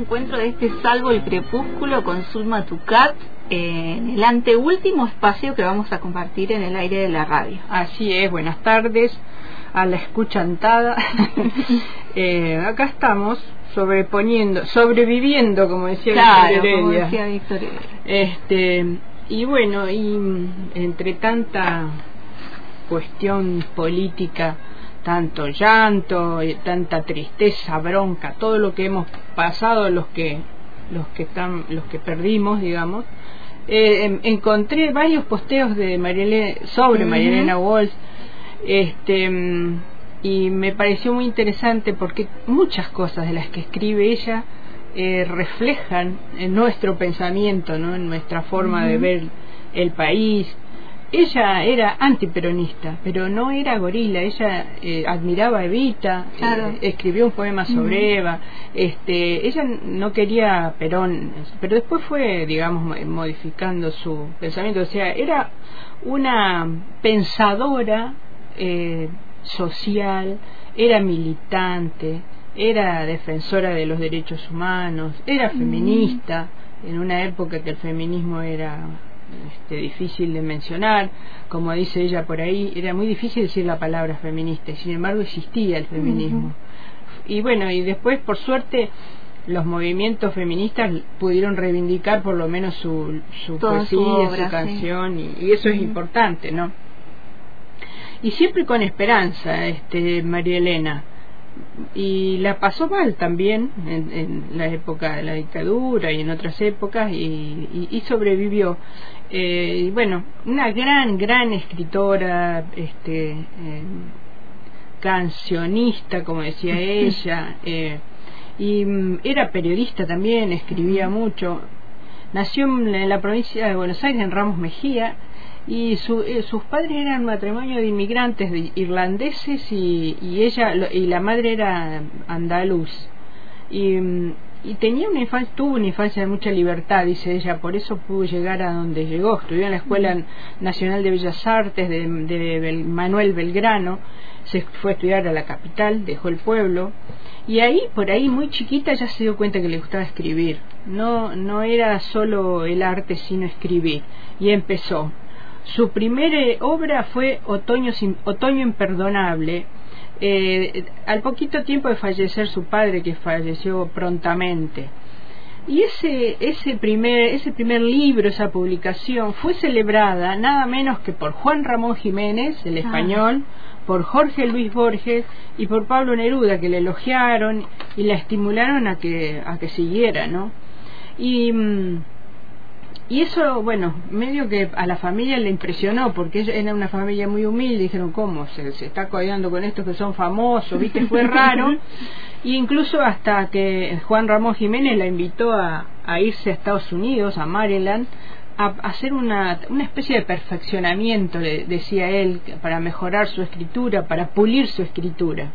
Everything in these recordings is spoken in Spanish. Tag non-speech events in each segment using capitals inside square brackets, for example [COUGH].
Encuentro de este Salvo el Crepúsculo con Zulma Tucat, en el anteúltimo espacio que vamos a compartir en el aire de la radio. Así es, buenas tardes a la escuchantada. [LAUGHS] eh, acá estamos sobreponiendo, sobreviviendo, como decía Claro, como decía Víctor Heredia. Este, y bueno, y entre tanta cuestión política, tanto llanto, y tanta tristeza, bronca, todo lo que hemos pasado, los que los que están, los que perdimos, digamos, eh, em- encontré varios posteos de Marielena, sobre. María Elena Walsh, este mm, y me pareció muy interesante porque muchas cosas de las que escribe ella eh, reflejan en nuestro pensamiento, ¿no? en nuestra forma de ver el país. Ella era antiperonista, pero no era gorila. Ella eh, admiraba a Evita, Claro. eh, escribió un poema sobre Eva. Este, ella no quería Perón, pero después fue, digamos, mo- modificando su pensamiento. O sea, era una pensadora eh, social, era militante, era defensora de los derechos humanos, era feminista, en una época que el feminismo era este, difícil de mencionar, como dice ella por ahí, era muy difícil decir la palabra feminista, y sin embargo existía el feminismo. Y bueno, y después, por suerte, los movimientos feministas pudieron reivindicar por lo menos su, su Toda su poesía, obra, su sí. canción, y, y eso es importante, ¿no? Y siempre con esperanza, este, María Elena. Y la pasó mal también en, en la época de la dictadura y en otras épocas y, y- y sobrevivió. Eh, bueno, una gran, gran escritora, este, eh, cancionista, como decía [LAUGHS] ella, eh, y mm, era periodista también, escribía mucho. Nació en la- provincia de Buenos Aires, en Ramos Mejía, y su- eh, sus padres eran matrimonio de inmigrantes de irlandeses y, y ella lo- y la madre era andaluz. Y, mm, y tenía una infancia, tuvo una infancia de mucha libertad, dice ella, por eso pudo llegar a donde llegó. Estudió en la Escuela Nacional de Bellas Artes de, de Bel- Manuel Belgrano, se fue a estudiar a la capital, dejó el pueblo, y ahí, por ahí, muy chiquita, ya se dio cuenta que le gustaba escribir. No, no era solo el arte, sino escribir. Y empezó. Su primera obra fue Otoño, sin- Otoño Imperdonable, eh, al poquito tiempo de fallecer su padre, que falleció prontamente. Y ese, ese, primer, ese primer libro, esa publicación, fue celebrada nada menos que por Juan Ramón Jiménez, el Ah. español, por Jorge Luis Borges y por Pablo Neruda, que le elogiaron y la estimularon a que, a que siguiera, ¿no? Y, mm, y eso, bueno, medio que a la familia le impresionó, porque ella era una familia muy humilde, dijeron, ¿cómo? Se, se está codeando con estos que son famosos, ¿viste? Fue [LAUGHS] raro. Y incluso hasta que Juan Ramón Jiménez la invitó a, a irse a Estados Unidos, a Maryland, a, a hacer una, una especie de perfeccionamiento, le decía él, para mejorar su escritura, para pulir su escritura.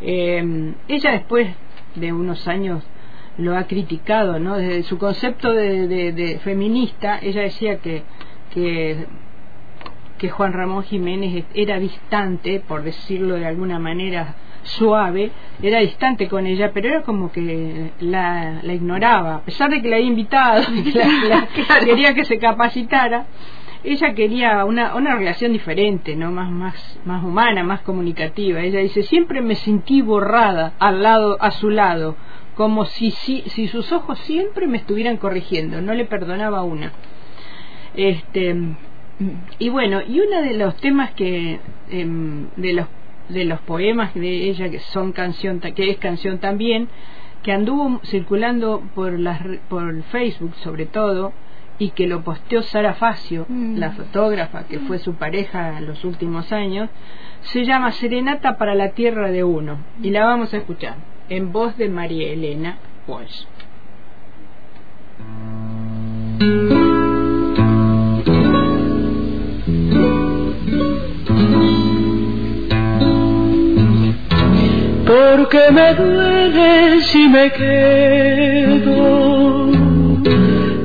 Eh, ella después de unos años lo ha criticado, ¿no? Desde su concepto de, de- de feminista, ella decía que, que, que Juan Ramón Jiménez era distante, por decirlo de alguna manera suave, era distante con ella, pero era como que la, la ignoraba, a pesar de que la había invitado, que [LAUGHS] la- la- Claro. quería que se capacitara. ella quería una, una relación diferente, ¿no? Más, más, más humana, más comunicativa. Ella dice, siempre me sentí borrada al lado, a su lado, como si, si, si sus ojos siempre me estuvieran corrigiendo, no le perdonaba una. Este, y bueno, y uno de los temas que, em, de los de los poemas de ella que son canción que es canción también que anduvo circulando por las por Facebook sobre todo y que lo posteó Sara Facio, Mm. la fotógrafa que fue su pareja en los últimos años, se llama Serenata para la Tierra de Uno y la vamos a escuchar en voz de María Elena Walsh. porque me duele si me quedo,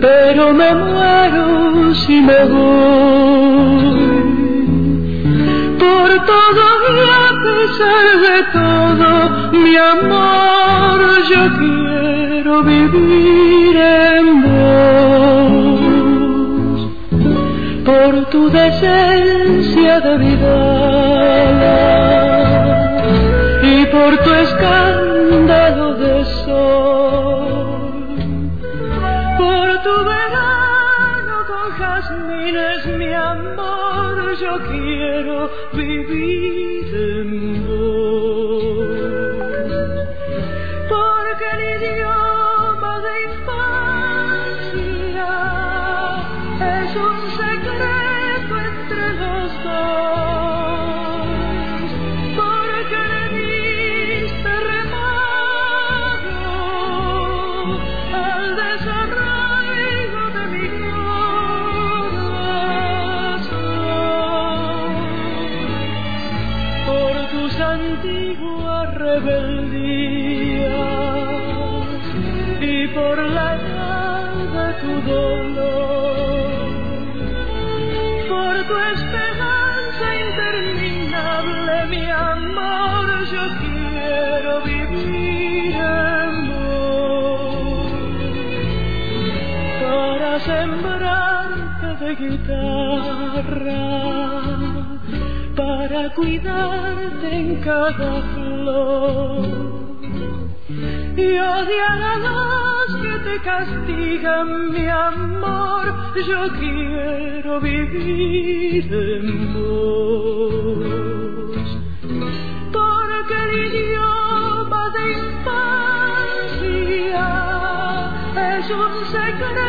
pero me muero si me voy. Por todo pesar de todo, mi amor, yo quiero vivir en vos. Por tu decencia de vida y por tu escándalo jazmines, mi amor, yo quiero vivir en para cuidarte en cada flor y odiar a los que te castigan, mi amor. Yo quiero vivir en vos, porque el idioma de infancia es un secreto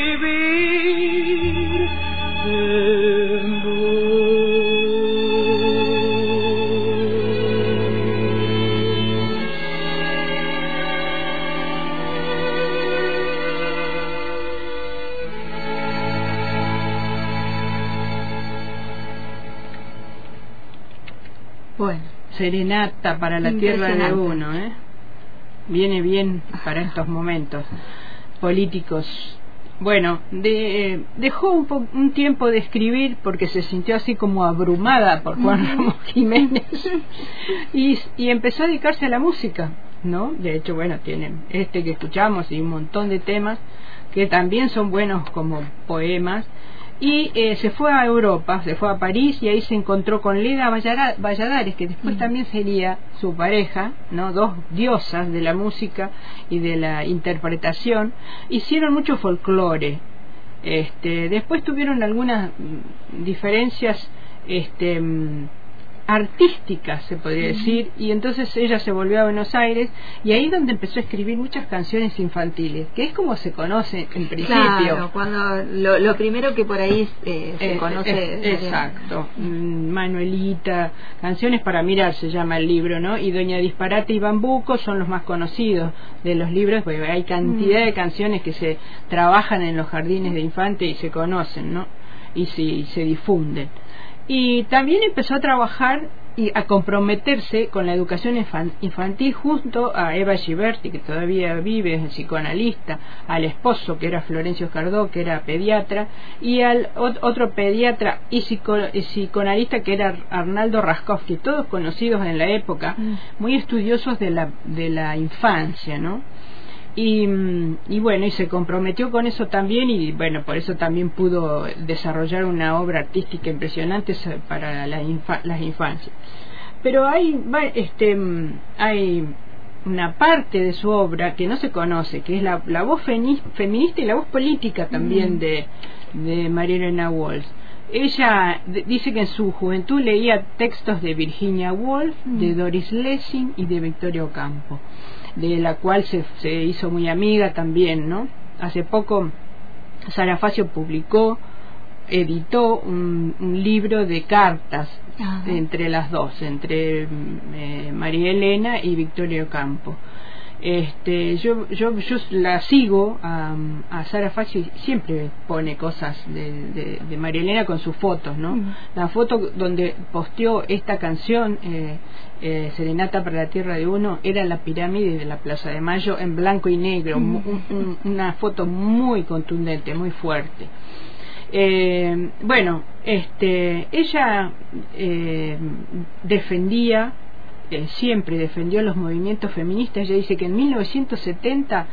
Bueno, Serenata para la Tierra de. Uno, ¿eh? Viene bien para estos momentos políticos. Bueno, de- dejó un, po- un tiempo de escribir porque se sintió así como abrumada por Juan Ramón Jiménez y, y empezó a dedicarse a la música, ¿no? De hecho, bueno, tienen este que escuchamos y un montón de temas que también son buenos como poemas y eh, se fue a Europa, se fue a París y ahí se encontró con Leda Valladares, que después también sería su pareja, ¿no? Dos diosas de la música y de la interpretación. Hicieron mucho folclore. Este, después tuvieron algunas mm, diferencias este, mm, artísticas, se podría decir, y entonces ella se volvió a Buenos Aires y ahí es donde empezó a escribir muchas canciones infantiles, que es como se conoce en principio. Claro, cuando lo, lo primero que por ahí eh, se Eh, conoce. eh, exacto. Mm, Manuelita, Canciones para mirar se llama el libro, ¿no? Y Doña Disparate y Bambuco son los más conocidos de los libros, porque hay cantidad de canciones que se trabajan en los jardines de infantes y se conocen, ¿no? Y se, y se difunden. Y también empezó a trabajar y a comprometerse con la educación infan- infantil junto a Eva Giberti, que todavía vive, es psicoanalista, al esposo, que era Florencio Cardó, que era pediatra, y al ot- otro pediatra y psico- y psicoanalista, que era Arnaldo Raskowski, todos conocidos en la época, muy estudiosos de la, de la infancia, ¿no? Y, y bueno, y se comprometió con eso también y bueno, por eso también pudo desarrollar una obra artística impresionante para la infa- las infancias. Pero hay, este, hay una parte de su obra que no se conoce, que es la, la voz feminista y la voz política también de, de María Elena Walsh. Ella dice que en su juventud leía textos de Virginia Woolf, de Doris Lessing y de Victoria Ocampo de la cual se, se hizo muy amiga también, ¿no? Hace poco Sara Facio publicó, editó un, un libro de cartas Ajá. entre las dos, entre mm, eh, María Elena y Victoria Ocampo. Este, yo, yo, yo la sigo a, a Sara Facio y siempre pone cosas de, de, de María Elena con sus fotos, ¿no? Mm. La foto donde posteó esta canción, eh, eh, Serenata para la Tierra de Uno, era la pirámide de la Plaza de Mayo en blanco y negro, Mm. un- una foto muy contundente, muy fuerte. Eh, bueno, este, ella eh, defendía, eh, siempre defendió los movimientos feministas. Ella dice que en 1970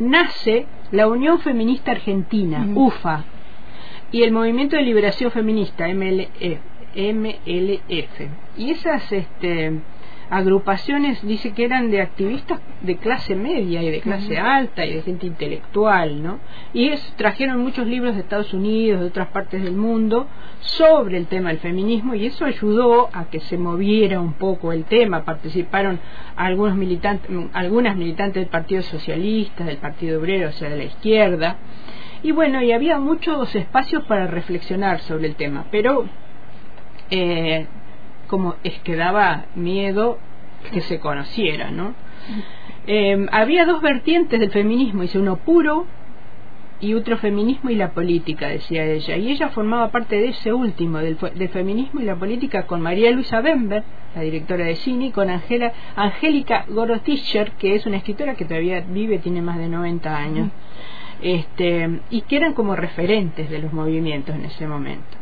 nace la Unión Feminista Argentina. UFA, y el Movimiento de Liberación Feminista, MLF. MLF. Y esas este, agrupaciones dice que eran de activistas de clase media y de clase alta y de gente intelectual, ¿no? Y es, trajeron muchos libros de Estados Unidos, de otras partes del mundo, sobre el tema del feminismo y eso ayudó a que se moviera un poco el tema. Participaron algunos militantes, algunas militantes del Partido Socialista, del Partido Obrero, o sea, de la izquierda. Y bueno, y había muchos espacios para reflexionar sobre el tema, pero eh, como es que daba miedo que se conociera, ¿no? Eh, había dos vertientes del feminismo, dice uno puro y otro feminismo y la política, decía ella. Y ella formaba parte de ese último, del feminismo y la política, con María Luisa Bember, la directora de cine, y con Angela, Angélica Gorotischer, que es una escritora que todavía vive, tiene más de 90 años, este, y que eran como referentes de los movimientos en ese momento.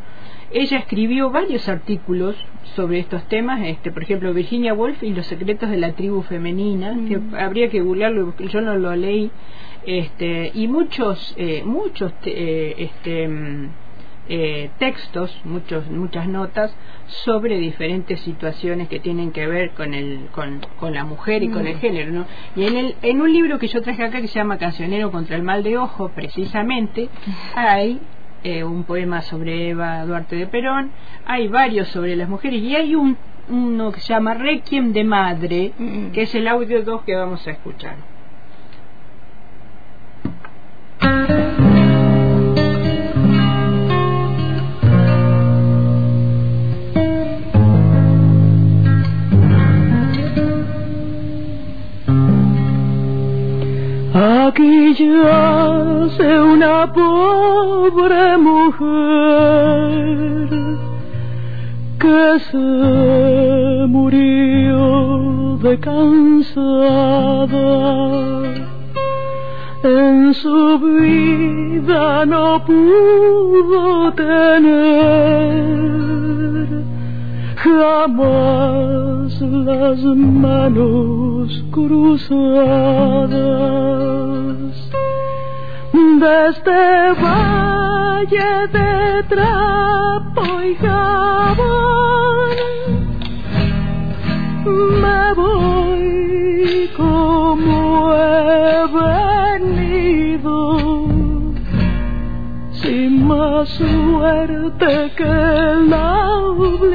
Ella escribió varios artículos sobre estos temas, este, por ejemplo, Virginia Woolf y los secretos de la tribu femenina, que habría que googlearlo, yo no lo leí, este, y muchos, eh, muchos eh, este, mm, eh, textos, muchos, muchas notas sobre diferentes situaciones que tienen que ver con el, con, con la mujer y con el género, ¿no? Y en el, en un libro que yo traje acá que se llama Cancionero contra el mal de ojo, precisamente, [LAUGHS] hay eh, un poema sobre Eva Duarte de Perón, hay varios sobre las mujeres y hay un uno que se llama Requiem de Madre, Mm. que es el audio 2 que vamos a escuchar. Aquí yace una pobre mujer que se murió de cansada. En su vida no pudo tener jamás las manos cruzadas. De este valle de trapo y jabón me voy como he venido. Sin más suerte que la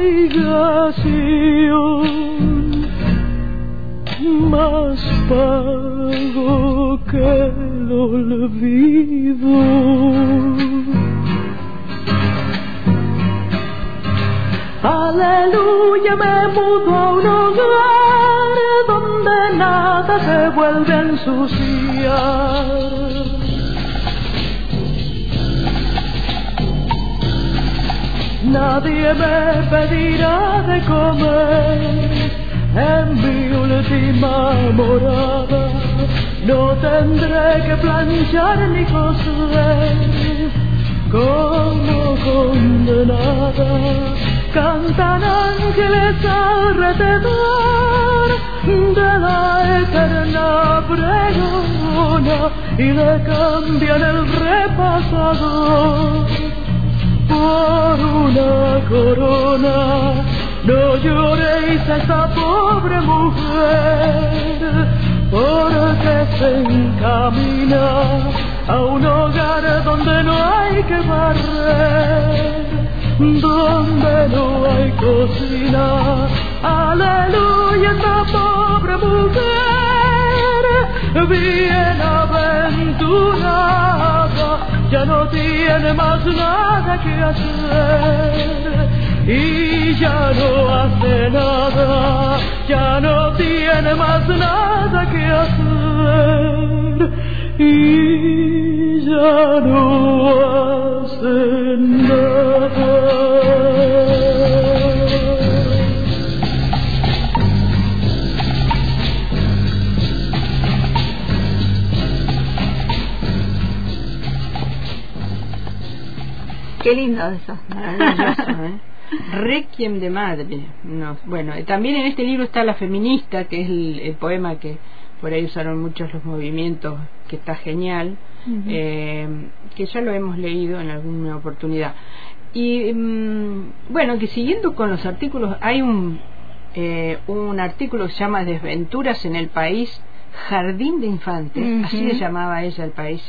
obligación, más pago que el olvido. Aleluya, me mudo a un hogar donde nada se vuelve a ensuciar. Nadie me pedirá de comer en mi última morada. No tendré que planchar ni coser como condenada. Cantan ángeles alrededor de la eterna pregona y le cambian el repasador por una corona. No lloréis a esa pobre mujer, porque se encamina a un hogar donde no hay que barrer, donde no hay cocina. Aleluya, esa pobre mujer, bienaventurada ya no tiene más nada que hacer. Y ya no hace nada, ya no tiene más nada que hacer. Y ya no hace nada. Qué lindo eso. Maravilloso, [LAUGHS] ¿eh? Requiem de madre. No, bueno, eh, también en este libro está La feminista, que es el, el poema que por ahí usaron muchos los movimientos, que está genial, eh, que ya lo hemos leído en alguna oportunidad. Y mm, bueno, que siguiendo con los artículos, hay un, eh, un artículo que se llama Desventuras en el País, Jardín de Infantes, así le llamaba ella el país.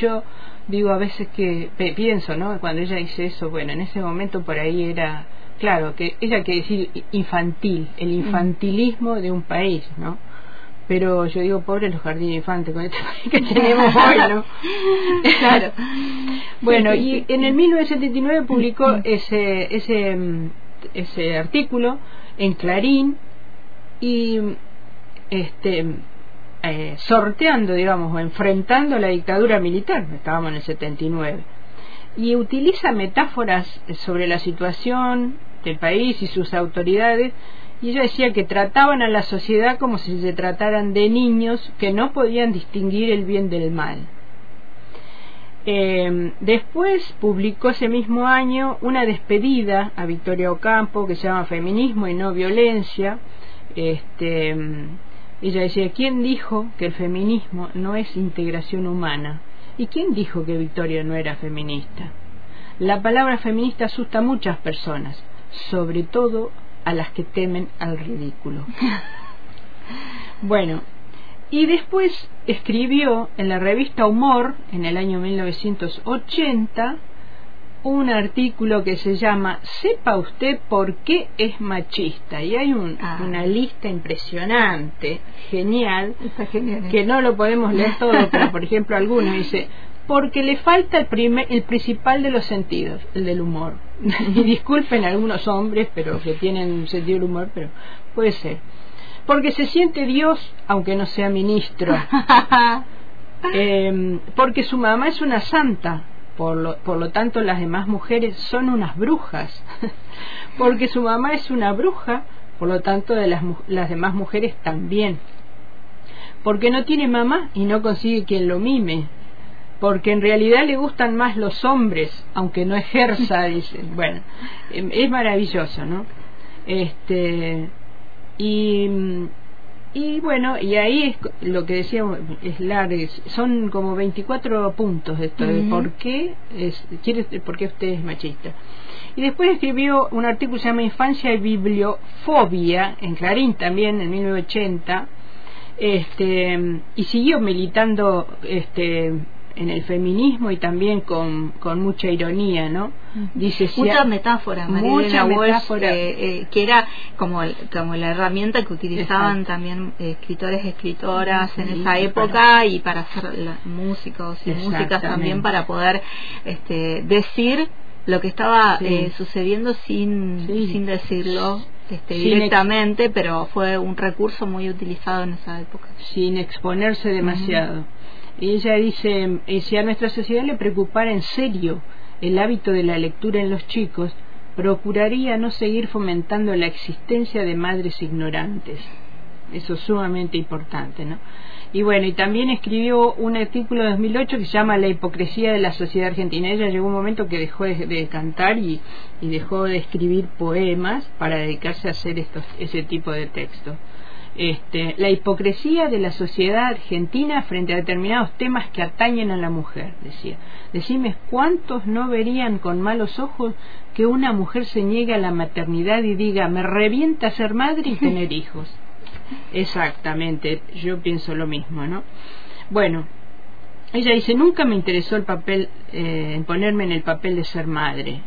Yo digo a veces que pienso, ¿no? Cuando ella dice eso, bueno, en ese momento por ahí era, claro, que ella quiere decir infantil, el infantilismo de un país, ¿no? Pero yo digo, pobre los jardines infantes con este país que [LAUGHS] tenemos hoy, ¿no? Claro. [LAUGHS] Bueno, y en el 1979 publicó ese, ese, mm, ese artículo en Clarín y este eh, sorteando, digamos, o enfrentando la dictadura militar, estábamos en el 79, y utiliza metáforas sobre la situación del país y sus autoridades, y ella decía que trataban a la sociedad como si se trataran de niños que no podían distinguir el bien del mal. Eh, después publicó ese mismo año una despedida a Victoria Ocampo que se llama Feminismo y no violencia. Este, ella decía, ¿quién dijo que el feminismo no es integración humana? ¿Y quién dijo que Victoria no era feminista? La palabra feminista asusta a muchas personas, sobre todo a las que temen al ridículo. [LAUGHS] Bueno, y después escribió en la revista Humor, en el año 1980, un artículo que se llama Sepa usted por qué es machista. Y hay un- Ah. una lista impresionante, genial, genial. que no lo podemos leer todo, [LAUGHS] pero por ejemplo algunos dice, porque le falta el, primer, el principal de los sentidos, el del humor. [LAUGHS] y disculpen algunos hombres, pero que tienen un sentido del humor, pero puede ser. Porque se siente Dios, aunque no sea ministro. [LAUGHS] Eh, porque su mamá es una santa, por lo, por lo tanto las demás mujeres son unas brujas. [LAUGHS] porque su mamá es una bruja, por lo tanto de las, las demás mujeres también. Porque no tiene mamá y no consigue quien lo mime. Porque en realidad le gustan más los hombres, aunque no ejerza, [LAUGHS] dicen. Bueno, em, es maravilloso, ¿no? Este, y, y bueno, y ahí es lo que decíamos, es largo, es- son como 24 puntos de esto, de por qué, es, quiere, por qué usted es machista. Y después escribió un artículo que se llama Infancia y Bibliofobia, en Clarín también, en 1980, este, y siguió militando este, en el feminismo y también con, con mucha ironía, ¿no? Dice si mucha ha- metáfora, mucha Marilena Walsh, metáfora. eh, eh, que era como, como la herramienta que utilizaban Exacto. también eh, escritores, escritoras en esa época y para hacer la- músicos y músicas también para poder este, decir lo que estaba Sí. eh, sucediendo sin, Sí. sin decirlo este, directamente, pero fue un recurso muy utilizado en esa época. sin exponerse demasiado. Y ella dice, eh, si a nuestra sociedad le preocupara en serio el hábito de la lectura en los chicos, procuraría no seguir fomentando la existencia de madres ignorantes. Eso es sumamente importante, ¿no? Y bueno, y también escribió un artículo de 2008 que se llama La hipocresía de la sociedad argentina. Ella llegó un momento que dejó de, de cantar y, y dejó de escribir poemas para dedicarse a hacer estos, ese tipo de textos. Este, la hipocresía de la sociedad argentina frente a determinados temas que atañen a la mujer, decía. Decime, ¿cuántos no verían con malos ojos que una mujer se niegue a la maternidad y diga, me revienta ser madre y tener [LAUGHS] hijos? Exactamente, yo pienso lo mismo, ¿no? Bueno, ella dice, nunca me interesó el papel, eh, en ponerme en el papel de ser madre.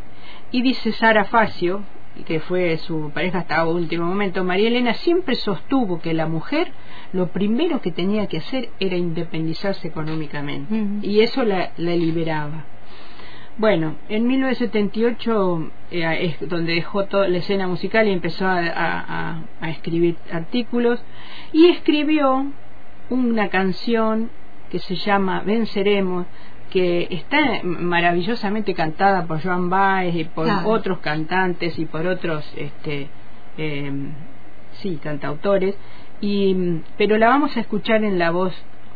Y dice Sara Facio, que fue su pareja hasta último momento, María Elena siempre sostuvo que la mujer lo primero que tenía que hacer era independizarse económicamente. Y eso la, la liberaba. Bueno, en 1978 eh, es donde dejó toda la escena musical y empezó a, a- a- a escribir artículos y escribió una canción que se llama Venceremos, que está maravillosamente cantada por Joan Baez y por Claro. otros cantantes y por otros, este, eh, sí, cantautores, y, pero la vamos a escuchar en la voz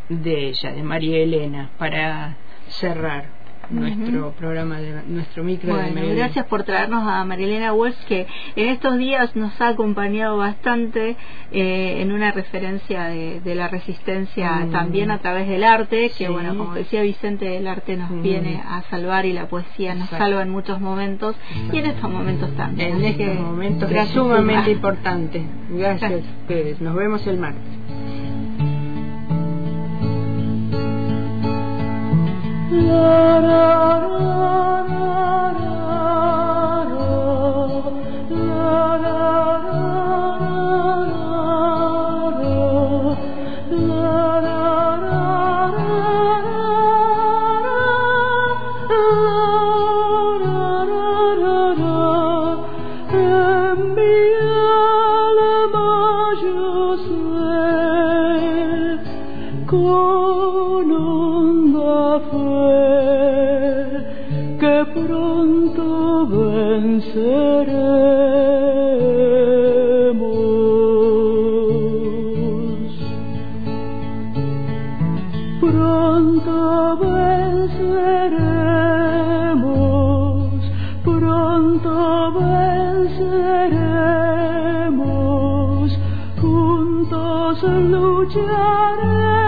de ella, de María Elena, para cerrar nuestro programa, de, nuestro micro de Bueno, Elena. gracias por traernos a Marilena Walsh, que en estos días nos ha acompañado bastante eh, en una referencia de, de la resistencia Mm. también a través del arte, que Sí. bueno, como decía Vicente, el arte nos Mm. viene a salvar y la poesía nos Exacto. salva en muchos momentos y en estos momentos también. En estos momentos es sumamente importante. Gracias a ustedes. Nos vemos el martes. En Los you.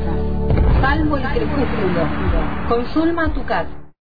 Salvo el crepúsculo. Consulma tu cat.